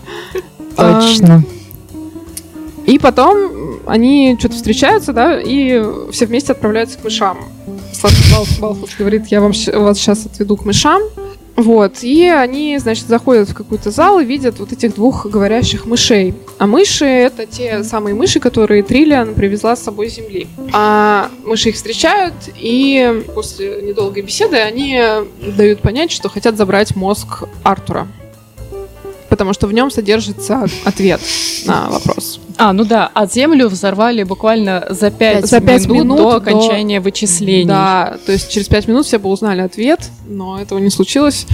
Точно. И потом они что-то встречаются, да, и все вместе отправляются к мышам. Балфус говорит, я вам, вас сейчас отведу к мышам, Вот, и они, значит, заходят в какой-то зал и видят вот этих двух говорящих мышей. А мыши — это те самые мыши, которые Триллиан привезла с собой с Земли. А мыши их встречают, и после недолгой беседы они дают понять, что хотят забрать мозг Артура. Потому что в нем содержится ответ на вопрос. А, ну да, а Землю взорвали буквально за 5, За пять минут, минут до до- окончания вычислений. Да, то есть через пять минут все бы узнали ответ, но этого не случилось.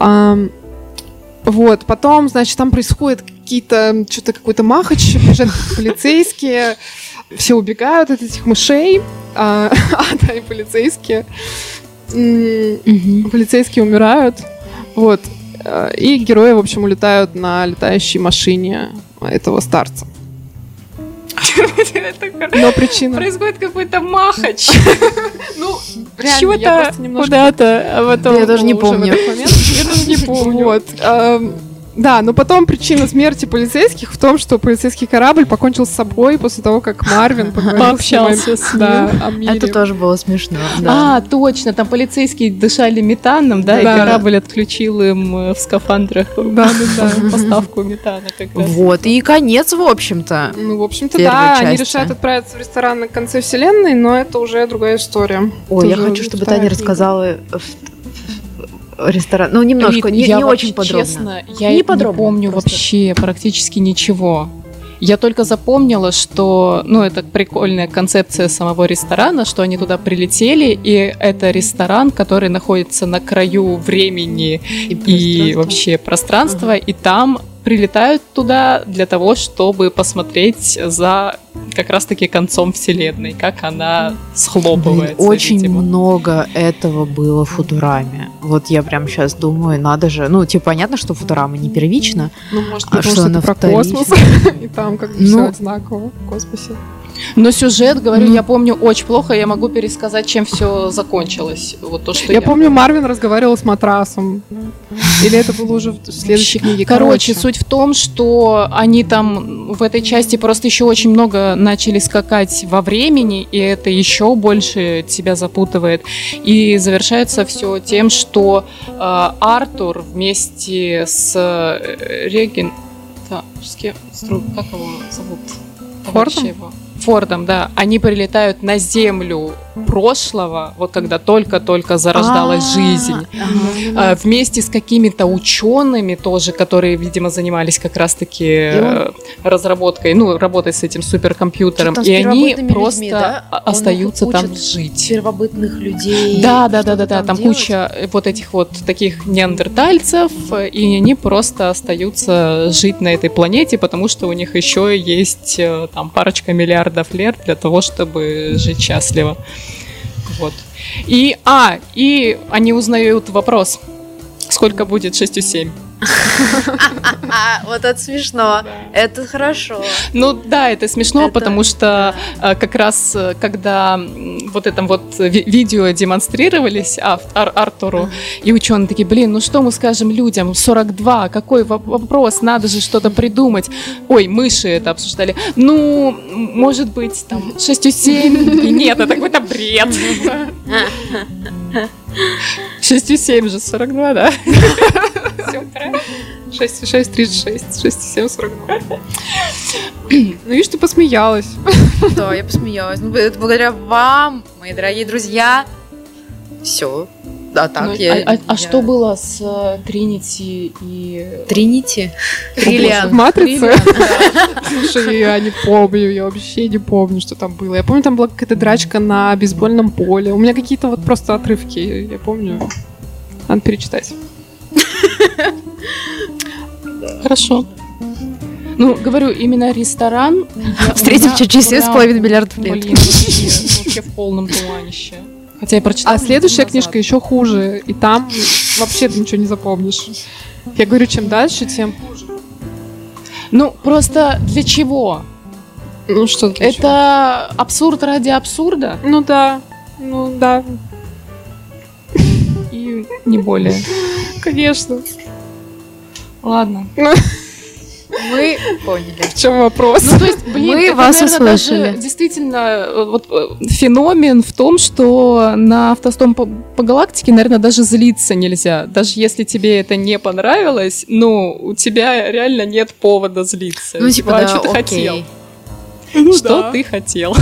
Ам, вот, потом, значит, там происходит какие-то, что-то какой-то махач, бежат полицейские, все убегают от этих мышей, а, (laughs) а, да, и полицейские. Полицейские умирают, вот, и герои, в общем, улетают на летающей машине этого старца. Но причина... Происходит какой-то махач. Ну, чего-то куда-то. Я даже не (laughs) помню. Я даже не помню. Да, но потом причина смерти полицейских в том, что полицейский корабль покончил с собой после того, как Марвин (laughs) Пообщался с ним, да, о мире. Это тоже было смешно. Да. А, точно, там полицейские дышали метаном, да, и корабль отключил им э, в скафандрах (laughs) Да, да, да. (laughs) поставку метана как раз. Вот, и конец, в общем-то. Ну, в общем-то, да, они решают отправиться в ресторан на конце вселенной, но это уже другая история. Ой, я хочу, чтобы Таня рассказала э, ресторан. Ну, немножко, Рит, не, я не очень подробно. Честно, я Не не, подробно, помню просто. вообще практически ничего. Я только запомнила, что, ну, это прикольная концепция самого ресторана, что они туда прилетели, и это ресторан, который находится на краю времени и пространство. вообще пространства, и там прилетают туда для того, чтобы посмотреть за как раз-таки концом вселенной, как она Блин, схлопывается. очень видимо. много этого было в Футураме. Вот я прям сейчас думаю, надо же... Ну, типа, понятно, что Футурама не первична. Ну, может, А потому что что она это про вторична? космос, (laughs) и там как бы Ну. все одинаково в космосе. Но сюжет, говорю, Ну. я помню очень плохо, я могу пересказать, чем все закончилось. Вот то, что Я помню, Марвин разговаривал с матрасом. Или это было уже в следующей книге. Короче, суть в том, что они там в этой части просто еще очень много начали скакать во времени, и это еще больше тебя запутывает. И завершается все тем, что э, Артур вместе с э, Реген... Да, с кем? Как его зовут? Товарища его. Фордом, да. Они прилетают на Землю прошлого, вот когда только-только зарождалась А, жизнь. А, вместе с какими-то учеными тоже, которые, видимо, занимались как раз-таки э, разработкой, ну, работой с этим суперкомпьютером, и они просто людьми, да? остаются там жить. Первобытных людей. Да, да, да, да, да. Там делать. куча э, вот этих вот таких неандертальцев, э, и они просто остаются жить на этой планете, потому что у них еще есть э, там парочка миллиардов лет для того, чтобы жить счастливо. Вот. И, а, и они узнают вопрос. Сколько будет 6 7? А, вот это смешно. Это хорошо. Ну да, это смешно, потому что э, как раз э, когда вот это вот ви- видео демонстрировались Артуру, и ученые такие, блин, ну что мы скажем людям, 42, какой во- вопрос, надо же что-то придумать. Ой, мыши это обсуждали. Ну, может быть, там 6,7? И Нет, это какой-то бред. (laughs) (laughs) 6,7 же 42, да? 6, 6, 36, 6, 7, 42. Ну, видишь, ты посмеялась. Да, я посмеялась. Ну, это благодаря вам, мои дорогие друзья. Все. Да, так Ну, я... а, а- а я- что было с э, Тринити и... Тринити? Триллиан. Матрица? (laughs) Слушай, я не помню, я вообще не помню, что там было. Я помню, там была какая-то драчка на бейсбольном поле. У меня какие-то вот просто отрывки, я помню. Надо перечитать. Хорошо. Ну, говорю, именно ресторан... я- меня через прям, 7,5 миллиардов лет. Блин, вообще, вообще в полном туманище. Хотя я прочитала... А следующая назад. книжка еще хуже, и там вообще ты ничего не запомнишь. Я говорю, чем дальше, тем хуже. Ну, просто для чего? Ну что для чего? Это абсурд ради абсурда Ну да, ну да, и не более. конечно. Ладно. (laughs) Мы поняли. В чем вопрос? Ну, то есть, блин, Мы это, вас наверное, услышали. даже действительно э, вот, э, феномен в том, что на автостом по, по галактике, наверное, даже злиться нельзя. Даже если тебе это не понравилось, ну, у тебя реально нет повода злиться. Ну, типа, а да, что ты окей. хотел? Ну что да. ты хотел?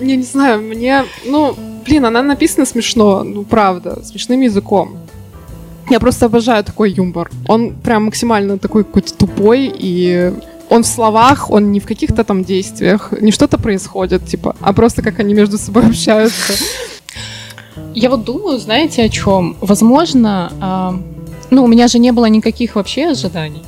Я не знаю, мне, ну, блин, она написана смешно, ну, правда, смешным языком. Я просто обожаю такой юмор. Он прям максимально такой какой-то тупой, и он в словах, он не в каких-то там действиях, не что-то происходит, типа, а просто как они между собой (laughs) общаются. Я вот думаю, знаете, о чем? Возможно, а, ну, у меня же не было никаких вообще ожиданий.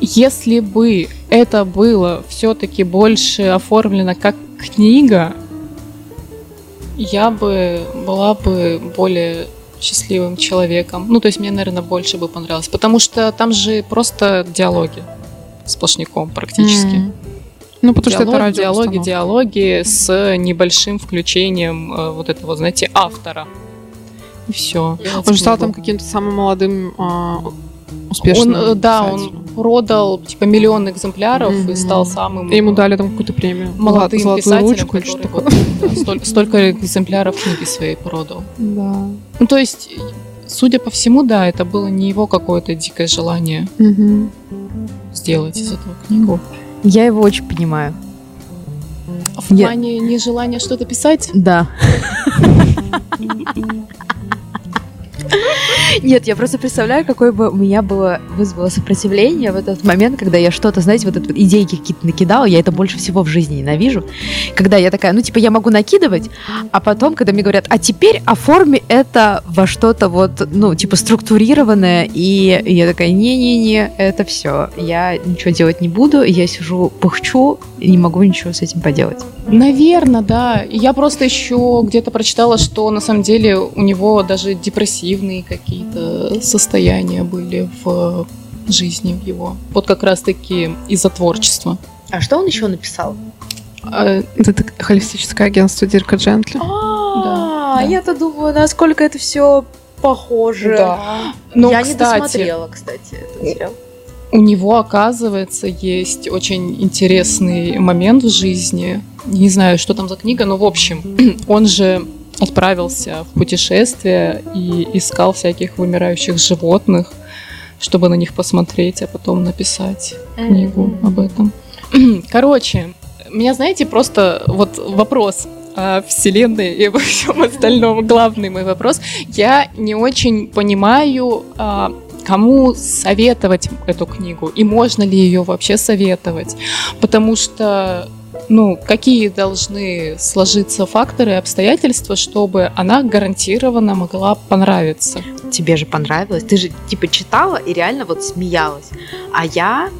Если бы это было все-таки больше оформлено как книга, я бы была бы более счастливым человеком. Ну, то есть мне, наверное, больше бы понравилось. Потому что там же просто диалоги сплошняком практически. Мгм. Ну, потому что это Диалог- радио. диалоги, диалоги с небольшим включением э, вот этого, знаете, автора. И все. Он же стал там каким-то самым молодым а, успешным Он, э, да, он продал типа миллион экземпляров и Мгм. стал самым И ему дали там какую-то премию. молодым Золотую писателем, ручку или такое. вот, да, столь- столько экземпляров книги своей продал. Да. Ну, то есть, судя по всему, да, это было не его какое-то дикое желание Мгм. сделать из этого книгу. Я его очень понимаю. В Я- плане нежелания что-то писать? Да. (laughs) Нет, я просто представляю, какое бы у меня было вызвало сопротивление в этот момент, когда я что-то, знаете, вот вот идейки какие-то накидала, я это больше всего в жизни ненавижу. Когда я такая, ну, типа, я могу накидывать, а потом, когда мне говорят, а теперь оформи это во что-то вот, ну, типа, структурированное, и я такая, не-не-не, это все, я ничего делать не буду, я сижу, пыхчу, и не могу ничего с этим поделать. Наверное, да. Я просто еще где-то прочитала, что на самом деле у него даже депрессивные какие-то состояния были в жизни в его. Вот как раз-таки из-за творчества. А что он еще написал? А, Это холистическое агентство Дирка Джентли. А, Да. я-то думаю, насколько это все похоже. Да. Но, я не досмотрела, кстати, этот сериал. у него, оказывается, есть очень интересный момент в жизни. Не знаю, что там за книга, но в общем, (clears throat) он же отправился в путешествие и искал всяких вымирающих животных, чтобы на них посмотреть, а потом написать книгу об этом. (clears throat) Короче, меня, знаете, просто вот вопрос о Вселенной и обо всем остальном. Главный мой вопрос. Я не очень понимаю, а, кому советовать эту книгу и можно ли ее вообще советовать. Потому что ну, какие должны сложиться факторы и обстоятельства, чтобы она гарантированно могла понравиться. Тебе же понравилось. Ты же типа читала и реально вот смеялась. А я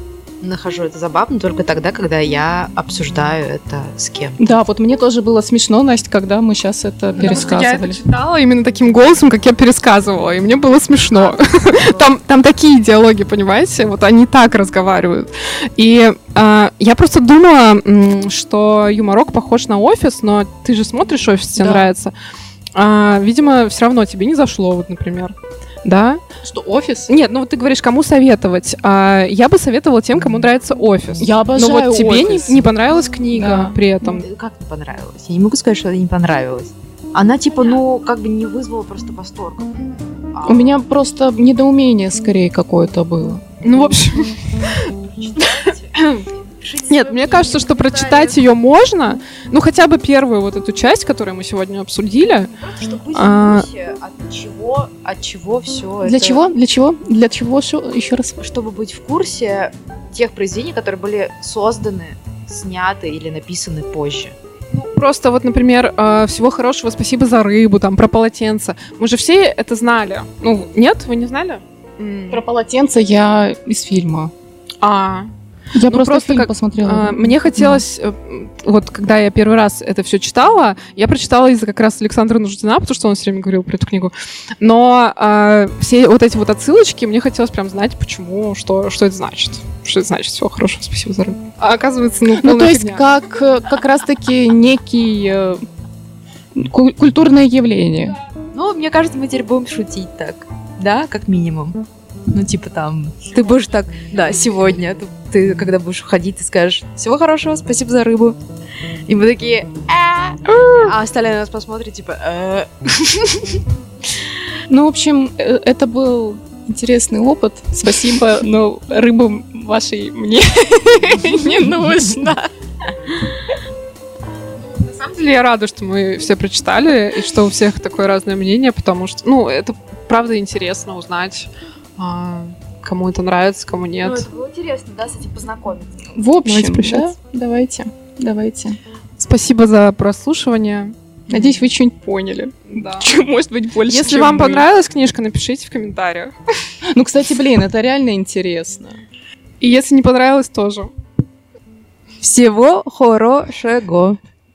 нахожу это забавно только тогда, когда я обсуждаю это с кем. Да, вот мне тоже было смешно, Настя, когда мы сейчас это Я пересказывали. это читала именно таким голосом, как я пересказывала, и мне было смешно. (laughs) Там, там такие диалоги, понимаете? Вот они так разговаривают. И а, я просто думала, что юморок похож на офис, но ты же смотришь офис, тебе Да. нравится. А, видимо, все равно тебе не зашло, вот, например. Да? Что, офис? Нет, ну вот ты говоришь, кому советовать. А, я бы советовала тем, кому нравится офис. Я Но обожаю вот тебе не, офис. не понравилась книга Да. при этом. Как не понравилось? Я не могу сказать, что это не понравилось. Она типа, ну, как бы не вызвала просто восторг. А У меня просто недоумение скорее какое-то было. Ну, в общем, Нет, мне кажется, что прочитать ее можно, ну хотя бы первую вот эту часть, которую мы сегодня обсудили. Чтобы быть А. в курсе, от чего, от чего все Для чего? Для чего? Для чего? Шо? Еще раз. Чтобы быть в курсе тех произведений, которые были созданы, сняты или написаны позже. Просто вот, например, э, всего хорошего, спасибо за рыбу, там про полотенце. Мы же все это знали. Ну нет, вы не знали? Про полотенце я из фильма. А, Я Ну, просто, просто фильм как, посмотрела. А, Мне хотелось, э, вот когда я первый раз это все читала, я прочитала из-за как раз Александра Нуждина, потому что он все время говорил про эту книгу. Но а, все вот эти вот отсылочки, мне хотелось прям знать, почему, что, что это значит. Что это значит? Всего хорошего, спасибо за рыбу. А оказывается, ну, Ну, то есть, фигня. как, э, как раз-таки некий э, ку- культурное явление. Ну, мне кажется, мы теперь будем шутить так. Да, как минимум. Ну, типа там, ты будешь так, да, сегодня, ты, ты когда будешь уходить, ты скажешь, всего хорошего, спасибо за рыбу. И мы такие, «А». а остальные на нас посмотрят, типа, «Э». (laughs) Ну, в общем, э, это был интересный опыт. Спасибо, но рыбы вашей мне (laughs) не нужно. На самом деле я рада, что мы все прочитали, и что у всех такое разное мнение, потому что, ну, это правда интересно узнать, а, кому это нравится, кому нет. Ну, это было интересно, да, с этим познакомиться. В Давайте общем, да, прощаться. давайте, давайте. Спасибо за прослушивание. Надеюсь, вы что-нибудь поняли. Да. (laughs) Чё, может быть, больше, Если чем вам мы. понравилась книжка, напишите в комментариях. (laughs) Ну, кстати, блин, это реально интересно. И если не понравилось, тоже. Всего хорошего.